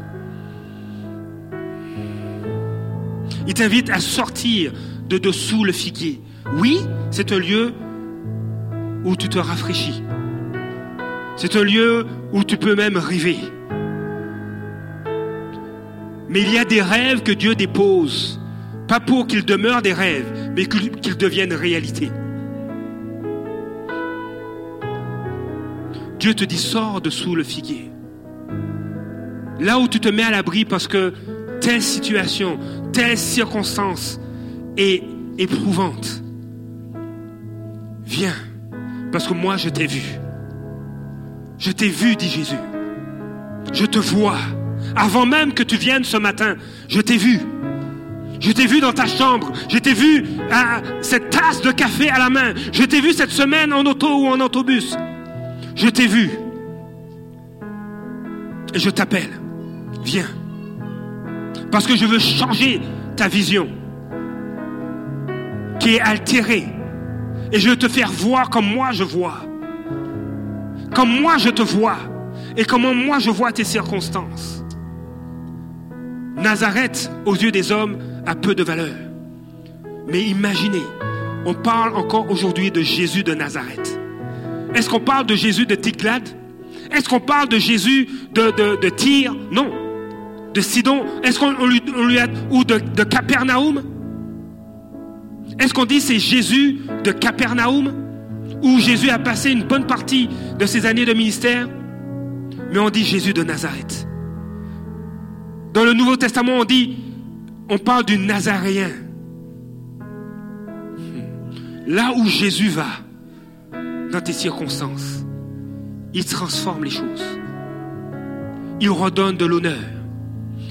Il t'invite à sortir de dessous le figuier. Oui, c'est un lieu où tu te rafraîchis. C'est un lieu où tu peux même rêver. Mais il y a des rêves que Dieu dépose, pas pour qu'ils demeurent des rêves, mais qu'ils deviennent réalité. Dieu te dit, sors dessous le figuier. Là où tu te mets à l'abri parce que telle situation, telle circonstance est éprouvante. Viens, parce que moi je t'ai vu. Je t'ai vu, dit Jésus. Je te vois. Avant même que tu viennes ce matin, je t'ai vu. Je t'ai vu dans ta chambre. Je t'ai vu à cette tasse de café à la main. Je t'ai vu cette semaine en auto ou en autobus. Je t'ai vu. Et je t'appelle. Viens. Parce que je veux changer ta vision qui est altérée. Et je veux te faire voir comme moi je vois comme moi je te vois et comment moi je vois tes circonstances. Nazareth, aux yeux des hommes, a peu de valeur. Mais imaginez, on parle encore aujourd'hui de Jésus de Nazareth. Est-ce qu'on parle de Jésus de Tiglad Est-ce qu'on parle de Jésus de, de, Tyr Non. De Sidon? Est-ce qu'on lui. Ou de, de Capernaum? Est-ce qu'on dit c'est Jésus de Capernaum? Où Jésus a passé une bonne partie de ses années de ministère, mais on dit Jésus de Nazareth. Dans le Nouveau Testament, on dit, on parle du Nazaréen. Là où Jésus va, dans tes circonstances, il transforme les choses. Il redonne de l'honneur.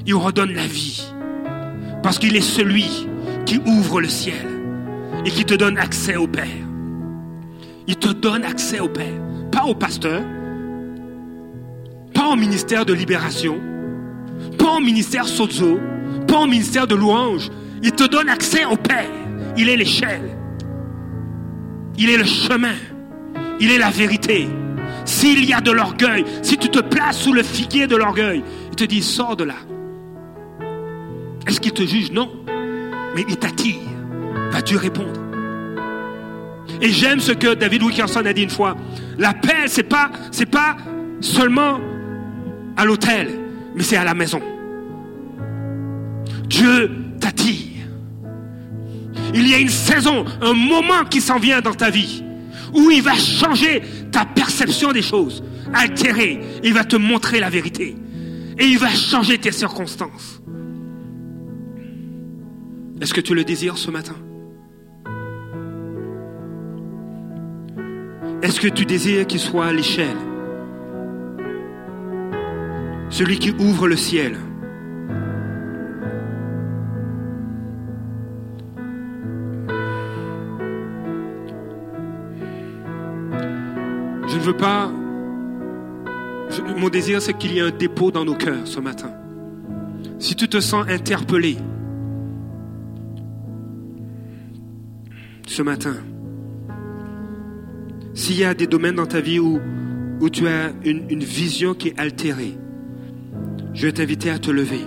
Il redonne la vie. Parce qu'il est celui qui ouvre le ciel et qui te donne accès au Père. Il te donne accès au Père. Pas au pasteur, pas au ministère de libération, pas au ministère sozo, pas au ministère de louange. Il te donne accès au Père. Il est l'échelle. Il est le chemin. Il est la vérité. S'il y a de l'orgueil, si tu te places sous le figuier de l'orgueil, il te dit sors de là. Est-ce qu'il te juge? Non. Mais il t'attire. Vas-tu répondre? Et j'aime ce que David Wilkerson a dit une fois. La paix, c'est pas, pas seulement à l'hôtel, mais c'est à la maison. Dieu t'attire. Il y a une saison, un moment qui s'en vient dans ta vie où il va changer ta perception des choses, altérer. Il va te montrer la vérité. Et il va changer tes circonstances. Est-ce que tu le désires ce matin? Est-ce que tu désires qu'il soit à l'échelle? Celui qui ouvre le ciel. Ne veux pas... mon désir, c'est qu'il y ait un dépôt dans nos cœurs ce matin. Si tu te sens interpellé ce matin, S'il y a des domaines dans ta vie où, où tu as une, une vision qui est altérée, je vais t'inviter à te lever.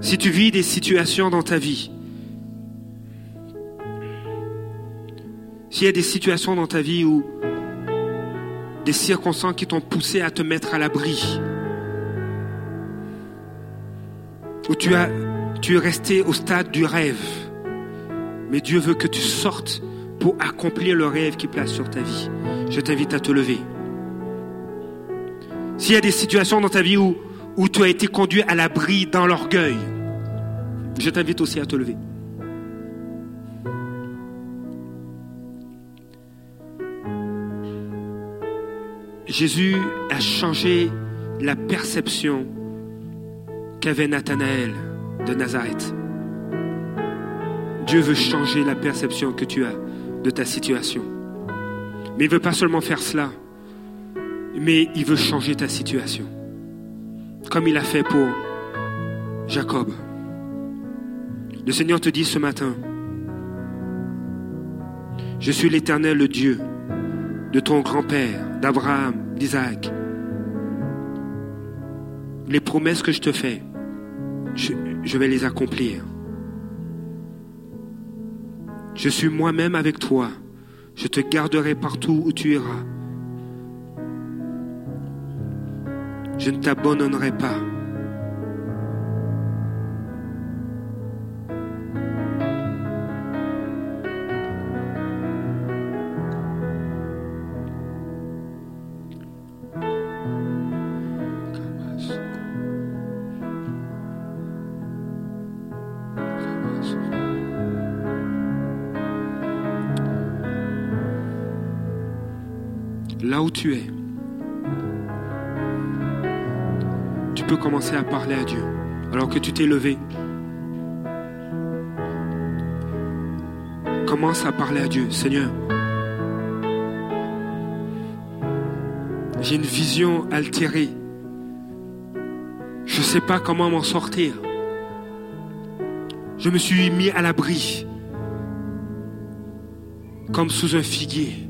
Si tu vis des situations dans ta vie, s'il y a des situations dans ta vie où des circonstances qui t'ont poussé à te mettre à l'abri, où tu, as, tu es resté au stade du rêve, mais Dieu veut que tu sortes pour accomplir le rêve qui place sur ta vie. Je t'invite à te lever. S'il y a des situations dans ta vie où, où tu as été conduit à l'abri dans l'orgueil, je t'invite aussi à te lever. Jésus a changé la perception qu'avait Nathanaël de Nazareth. Dieu veut changer la perception que tu as de ta situation. Mais il ne veut pas seulement faire cela, mais il veut changer ta situation. Comme il a fait pour Jacob. Le Seigneur te dit ce matin, je suis l'Éternel, Dieu de ton grand-père, d'Abraham, d'Isaac. Les promesses que je te fais, je, vais les accomplir. Je suis moi-même avec toi. Je te garderai partout où tu iras. Je ne t'abandonnerai pas. À parler à Dieu alors que tu t'es levé. Commence à parler à Dieu. Seigneur, j'ai une vision altérée. Je ne sais pas comment m'en sortir. Je me suis mis à l'abri, comme sous un figuier.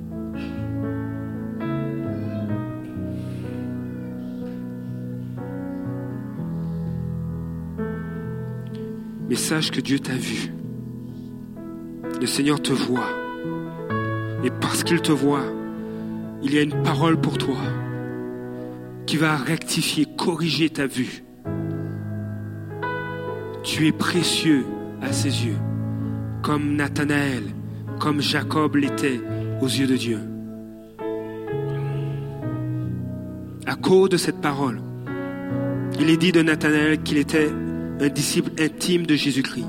Sache que Dieu t'a vu. Le Seigneur te voit. Et parce qu'il te voit, il y a une parole pour toi qui va rectifier, corriger ta vue. Tu es précieux à ses yeux, comme Nathanaël, comme Jacob l'était aux yeux de Dieu. À cause de cette parole, il est dit de Nathanaël qu'il était un disciple intime de Jésus-Christ.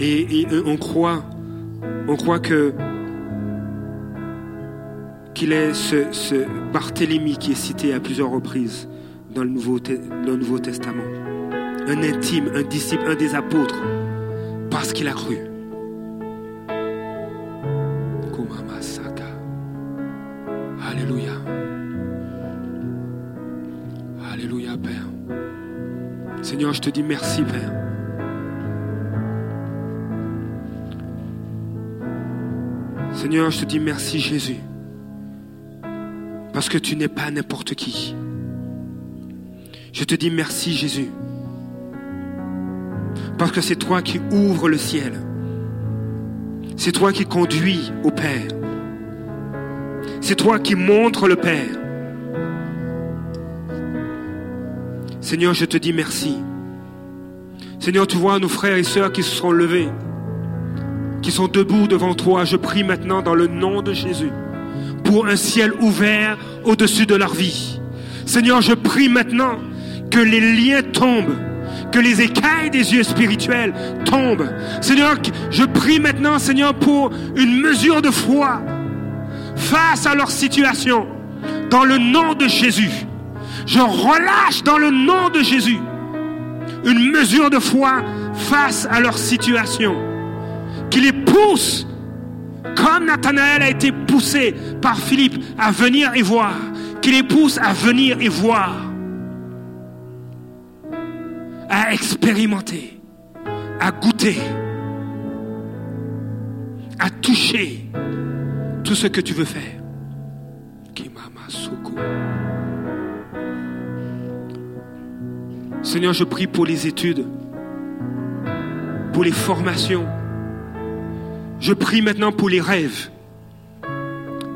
Et, on croit, on croit que qu'il est ce, ce, Barthélemy qui est cité à plusieurs reprises dans le Nouveau, dans le Nouveau Testament. Un intime, un disciple, un des apôtres, parce qu'il a cru. Alléluia. Alléluia, Seigneur, je te dis merci, Père. Seigneur, je te dis merci, Jésus. Parce que tu n'es pas n'importe qui. Je te dis merci, Jésus. Parce que c'est toi qui ouvres le ciel. C'est toi qui conduis au Père. C'est toi qui montres le Père. Seigneur, je te dis merci. Seigneur, tu vois nos frères et sœurs qui se sont levés, qui sont debout devant toi. Je prie maintenant dans le nom de Jésus pour un ciel ouvert au-dessus de leur vie. Seigneur, je prie maintenant que les liens tombent, que les écailles des yeux spirituels tombent. Seigneur, je prie maintenant, Seigneur, pour une mesure de foi face à leur situation, dans le nom de Jésus. Je relâche dans le nom de Jésus une mesure de foi face à leur situation, qui les pousse, comme Nathanaël a été poussé par Philippe à venir et voir, qui les pousse à venir et voir, à expérimenter, à goûter à toucher tout ce que tu veux faire. Kimama Soko. Seigneur, je prie pour les études, pour les formations. Je prie maintenant pour les rêves.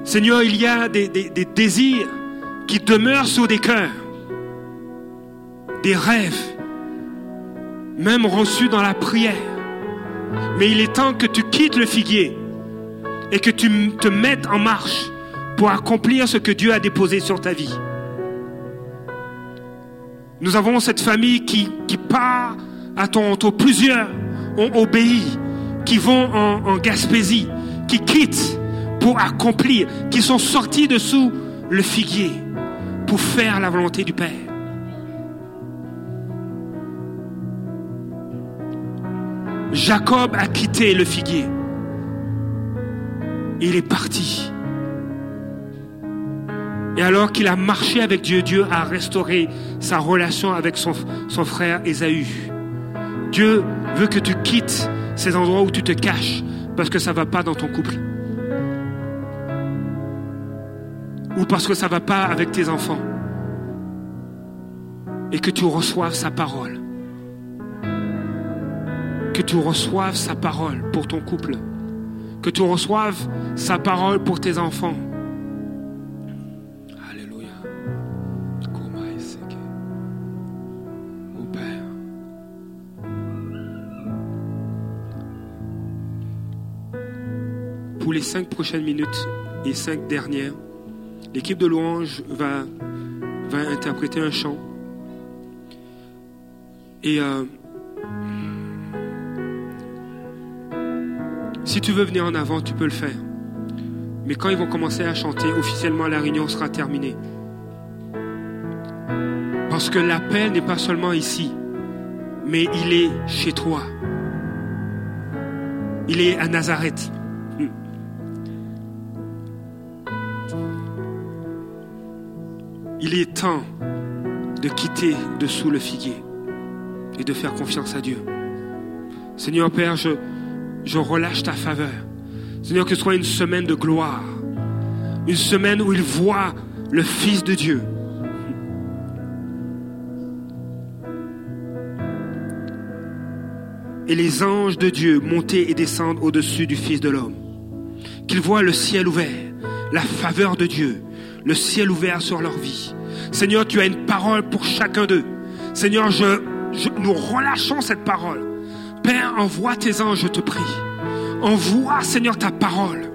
Seigneur, il y a des, désirs qui demeurent sur des cœurs, des rêves, même reçus dans la prière. Mais il est temps que tu quittes le figuier et que tu te mettes en marche pour accomplir ce que Dieu a déposé sur ta vie. Nous avons cette famille qui, qui part à Toronto. Plusieurs ont obéi, qui vont en, en Gaspésie, qui quittent pour accomplir, qui sont sortis dessous le figuier pour faire la volonté du Père. Jacob a quitté le figuier. Il est parti. Et alors qu'il a marché avec Dieu, Dieu a restauré sa relation avec son, frère Ésaü. Dieu veut que tu quittes ces endroits où tu te caches parce que ça ne va pas dans ton couple. Ou parce que ça ne va pas avec tes enfants. Et que tu reçoives sa parole. Que tu reçoives sa parole pour ton couple. Que tu reçoives sa parole pour tes enfants. Les cinq prochaines minutes et cinq dernières, l'équipe de louange va, va interpréter un chant. Et euh, si tu veux venir en avant, tu peux le faire. Mais quand ils vont commencer à chanter, officiellement la réunion sera terminée. Parce que l'appel n'est pas seulement ici, mais il est chez toi. Il est à Nazareth. Il est temps de quitter dessous le figuier et de faire confiance à Dieu. Seigneur Père, je, relâche ta faveur. Seigneur, que ce soit une semaine de gloire, une semaine où il voit le Fils de Dieu. Et les anges de Dieu monter et descendre au-dessus du Fils de l'homme. Qu'ils voient le ciel ouvert, la faveur de Dieu, le ciel ouvert sur leur vie. Seigneur, tu as une parole pour chacun d'eux. Seigneur, nous relâchons cette parole. Père, envoie tes anges, je te prie. Envoie, Seigneur, ta parole.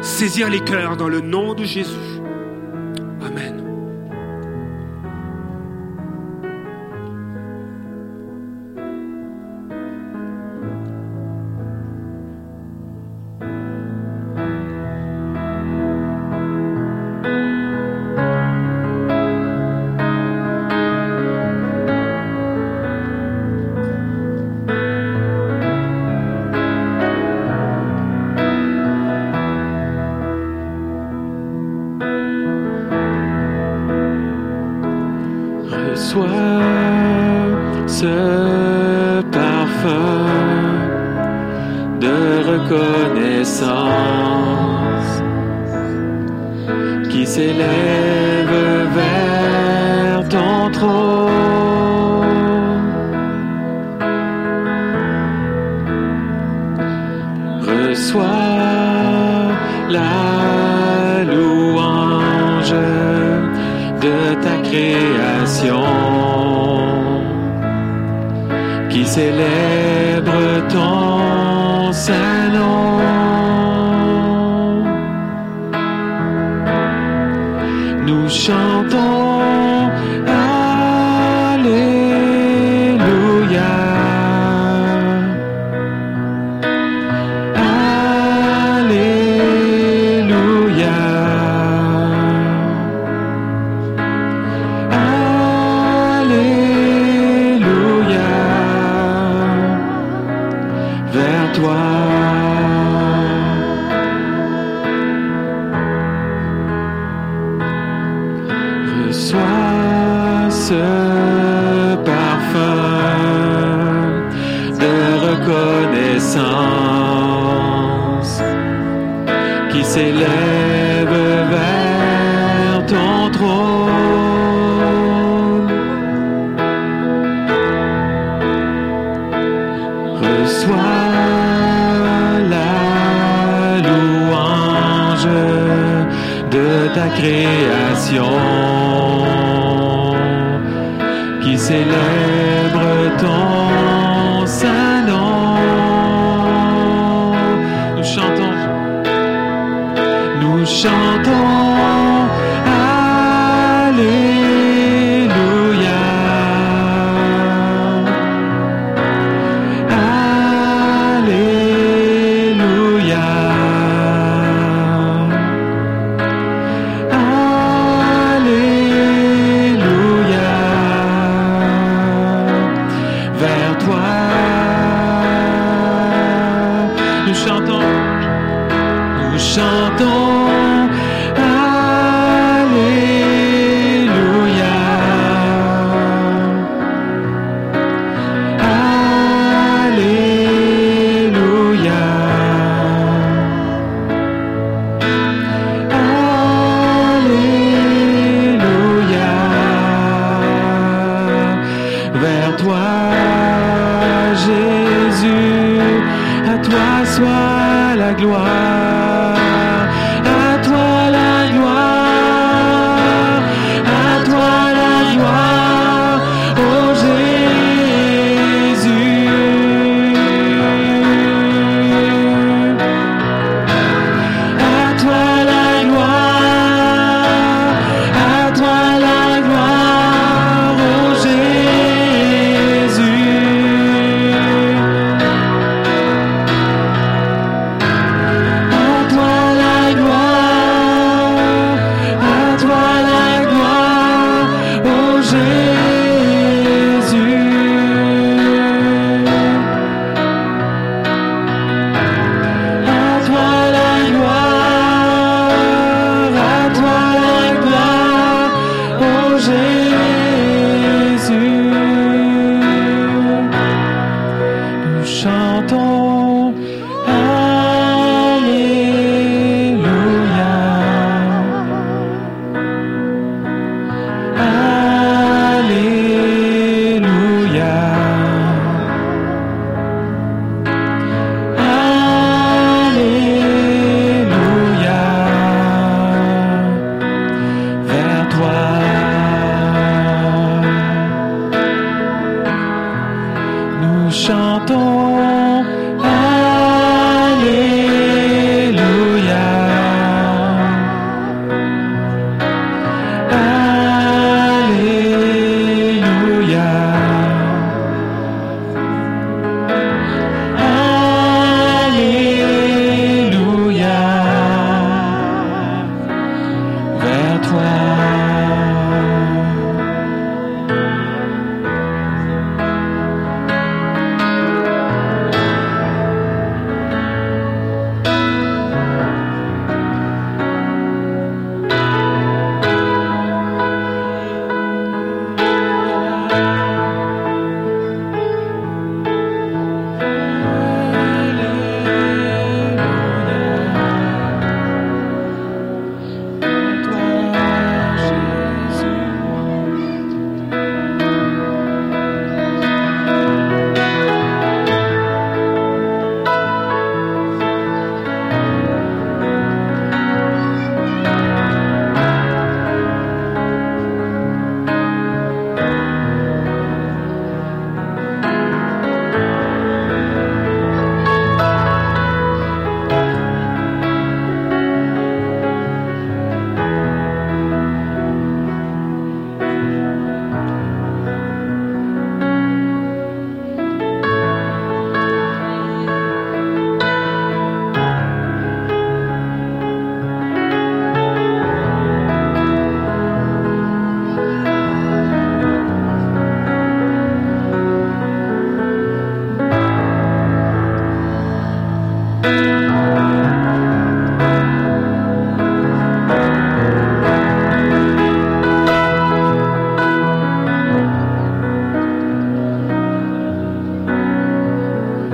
Saisir les cœurs dans le nom de Jésus. Reçois la louange de ta création qui célèbre ton saint chantons.